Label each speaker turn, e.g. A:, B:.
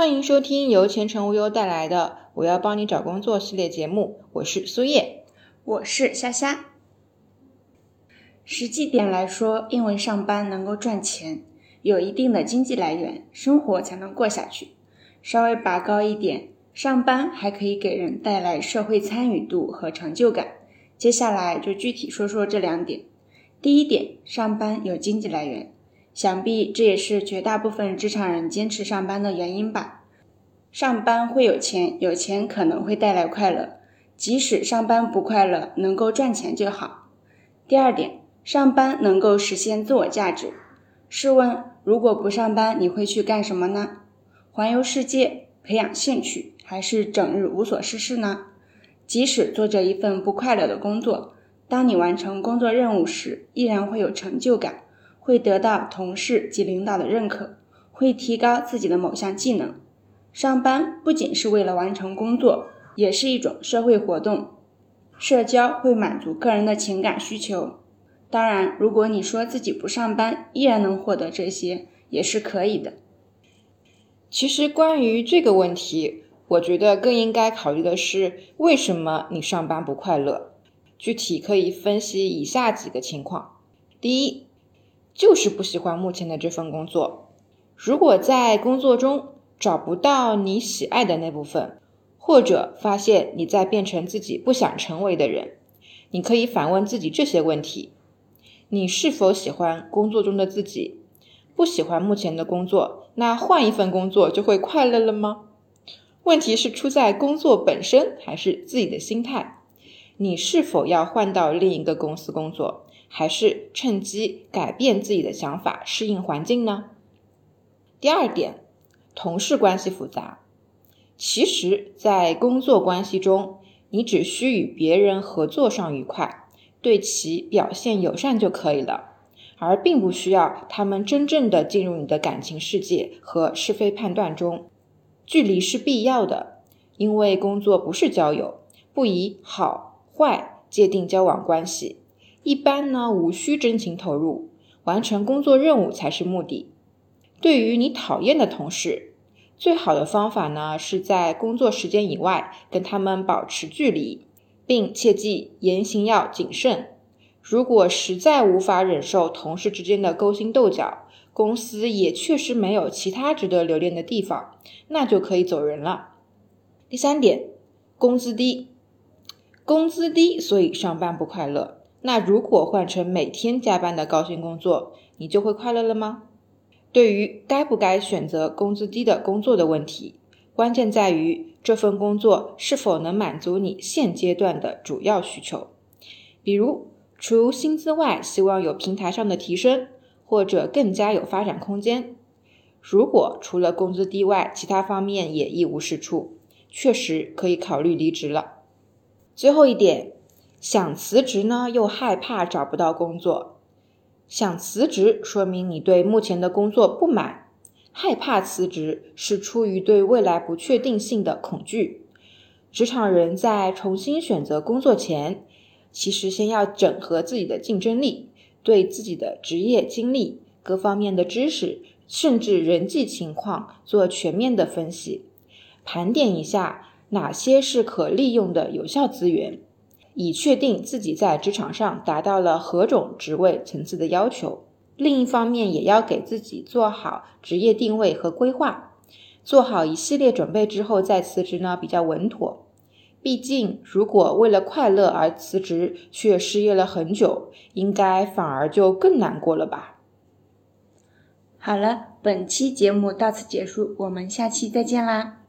A: 欢迎收听由前程无忧带来的“我要帮你找工作”系列节目，我是苏叶，
B: 我是虾虾。实际点来说，因为上班能够赚钱，有一定的经济来源，生活才能过下去。稍微拔高一点，上班还可以给人带来社会参与度和成就感。接下来就具体说说这两点。第一点，上班有经济来源。想必这也是绝大部分职场人坚持上班的原因吧。上班会有钱，有钱可能会带来快乐。即使上班不快乐，能够赚钱就好。第二点，上班能够实现自我价值。试问，如果不上班，你会去干什么呢？环游世界、培养兴趣，还是整日无所事事呢？即使做着一份不快乐的工作，当你完成工作任务时，依然会有成就感。会得到同事及领导的认可，会提高自己的某项技能。上班不仅是为了完成工作，也是一种社会活动。社交会满足个人的情感需求。当然，如果你说自己不上班，依然能获得这些，也是可以的。
A: 其实，关于这个问题，我觉得更应该考虑的是，为什么你上班不快乐？具体可以分析以下几个情况：第一，就是不喜欢目前的这份工作。如果在工作中找不到你喜爱的那部分，或者发现你在变成自己不想成为的人，你可以反问自己这些问题：你是否喜欢工作中的自己？不喜欢目前的工作，那换一份工作就会快乐了吗？问题是出在工作本身，还是自己的心态？你是否要换到另一个公司工作？还是趁机改变自己的想法，适应环境呢？第二点，同事关系复杂。其实，在工作关系中，你只需与别人合作上愉快，对其表现友善就可以了，而并不需要他们真正的进入你的感情世界和是非判断中。距离是必要的，因为工作不是交友，不以好坏界定交往关系。一般呢，无需真情投入，完成工作任务才是目的。对于你讨厌的同事，最好的方法呢，是在工作时间以外跟他们保持距离，并切记言行要谨慎。如果实在无法忍受同事之间的勾心斗角，公司也确实没有其他值得留恋的地方，那就可以走人了。第三点，工资低，工资低，所以上班不快乐。那如果换成每天加班的高薪工作，你就会快乐了吗？对于该不该选择工资低的工作的问题，关键在于这份工作是否能满足你现阶段的主要需求。比如，除薪资外，希望有平台上的提升，或者更加有发展空间。如果除了工资低外，其他方面也一无是处，确实可以考虑离职了。最后一点。想辞职呢，又害怕找不到工作。想辞职，说明你对目前的工作不满；害怕辞职，是出于对未来不确定性的恐惧。职场人在重新选择工作前，其实先要整合自己的竞争力，对自己的职业经历、各方面的知识，甚至人际情况做全面的分析，盘点一下哪些是可利用的有效资源。以确定自己在职场上达到了何种职位层次的要求。另一方面，也要给自己做好职业定位和规划，做好一系列准备之后再辞职呢，比较稳妥。毕竟，如果为了快乐而辞职，却失业了很久，应该反而就更难过了吧。
B: 好了，本期节目到此结束，我们下期再见啦。